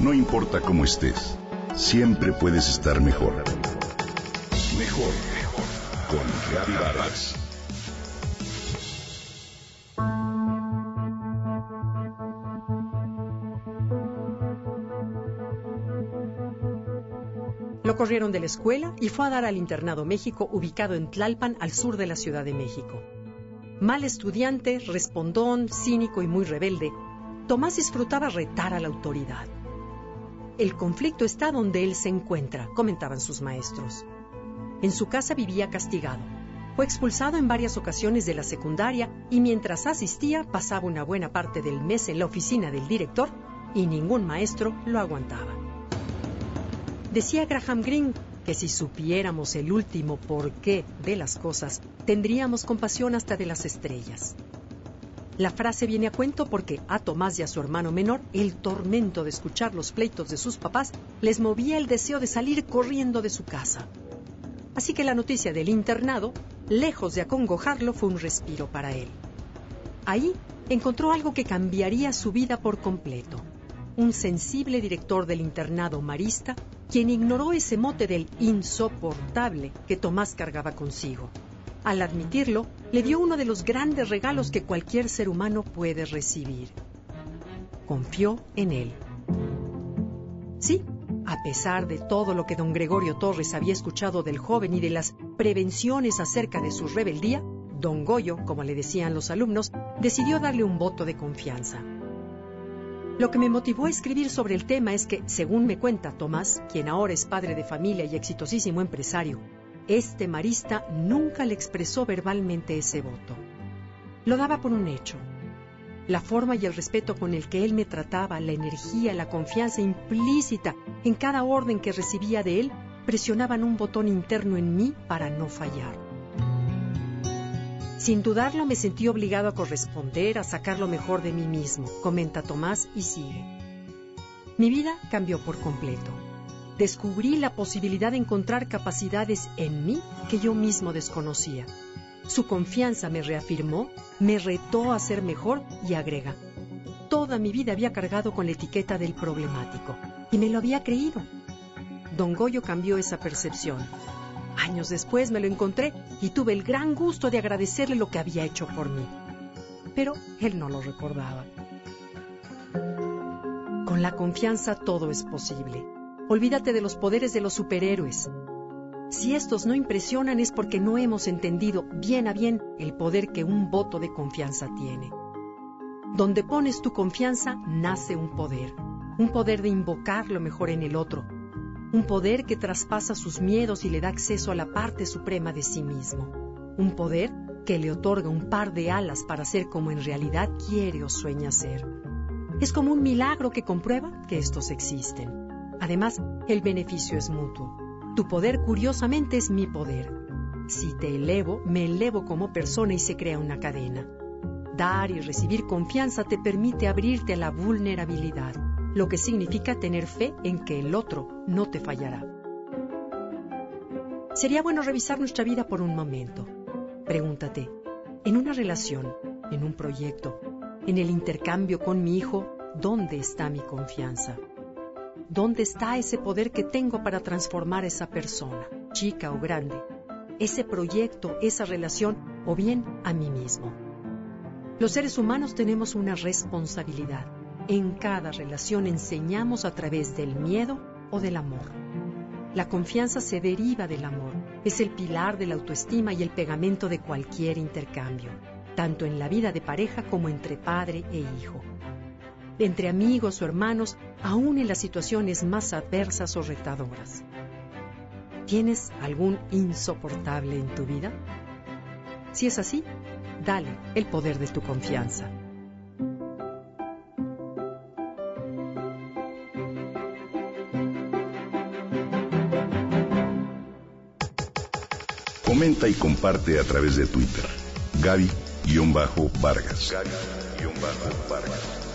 No importa cómo estés, siempre puedes estar mejor. Mejor, mejor. Con Reavivadas. Lo corrieron de la escuela y fue a dar al internado México ubicado en Tlalpan, al sur de la Ciudad de México. Mal estudiante, respondón, cínico y muy rebelde, Tomás disfrutaba retar a la autoridad. El conflicto está donde él se encuentra, comentaban sus maestros. En su casa vivía castigado. Fue expulsado en varias ocasiones de la secundaria y mientras asistía pasaba una buena parte del mes en la oficina del director y ningún maestro lo aguantaba. Decía Graham Greene que si supiéramos el último porqué de las cosas, tendríamos compasión hasta de las estrellas. La frase viene a cuento porque a Tomás y a su hermano menor el tormento de escuchar los pleitos de sus papás les movía el deseo de salir corriendo de su casa. Así que la noticia del internado, lejos de acongojarlo, fue un respiro para él. Ahí encontró algo que cambiaría su vida por completo. Un sensible director del internado marista, quien ignoró ese mote del insoportable que Tomás cargaba consigo al admitirlo, le dio uno de los grandes regalos que cualquier ser humano puede recibir. Confió en él. Sí, a pesar de todo lo que don Gregorio Torres había escuchado del joven y de las prevenciones acerca de su rebeldía, don Goyo, como le decían los alumnos, decidió darle un voto de confianza. Lo que me motivó a escribir sobre el tema es que, según me cuenta Tomás, quien ahora es padre de familia y exitosísimo empresario, este marista nunca le expresó verbalmente ese voto. Lo daba por un hecho. La forma y el respeto con el que él me trataba, la energía, la confianza implícita en cada orden que recibía de él, presionaban un botón interno en mí para no fallar. Sin dudarlo me sentí obligado a corresponder, a sacar lo mejor de mí mismo, comenta Tomás y sigue. Mi vida cambió por completo descubrí la posibilidad de encontrar capacidades en mí que yo mismo desconocía. Su confianza me reafirmó, me retó a ser mejor y agrega. Toda mi vida había cargado con la etiqueta del problemático y me lo había creído. Don Goyo cambió esa percepción. Años después me lo encontré y tuve el gran gusto de agradecerle lo que había hecho por mí. Pero él no lo recordaba. Con la confianza todo es posible. Olvídate de los poderes de los superhéroes. Si estos no impresionan es porque no hemos entendido bien a bien el poder que un voto de confianza tiene. Donde pones tu confianza nace un poder, un poder de invocar lo mejor en el otro, un poder que traspasa sus miedos y le da acceso a la parte suprema de sí mismo, un poder que le otorga un par de alas para ser como en realidad quiere o sueña ser. Es como un milagro que comprueba que estos existen. Además, el beneficio es mutuo. Tu poder curiosamente es mi poder. Si te elevo, me elevo como persona y se crea una cadena. Dar y recibir confianza te permite abrirte a la vulnerabilidad, lo que significa tener fe en que el otro no te fallará. Sería bueno revisar nuestra vida por un momento. Pregúntate, en una relación, en un proyecto, en el intercambio con mi hijo, ¿dónde está mi confianza? ¿Dónde está ese poder que tengo para transformar a esa persona, chica o grande? Ese proyecto, esa relación o bien a mí mismo. Los seres humanos tenemos una responsabilidad. En cada relación enseñamos a través del miedo o del amor. La confianza se deriva del amor. Es el pilar de la autoestima y el pegamento de cualquier intercambio, tanto en la vida de pareja como entre padre e hijo entre amigos o hermanos, aún en las situaciones más adversas o retadoras. ¿Tienes algún insoportable en tu vida? Si es así, dale el poder de tu confianza. Comenta y comparte a través de Twitter. Gaby-Vargas. Gaby-Vargas.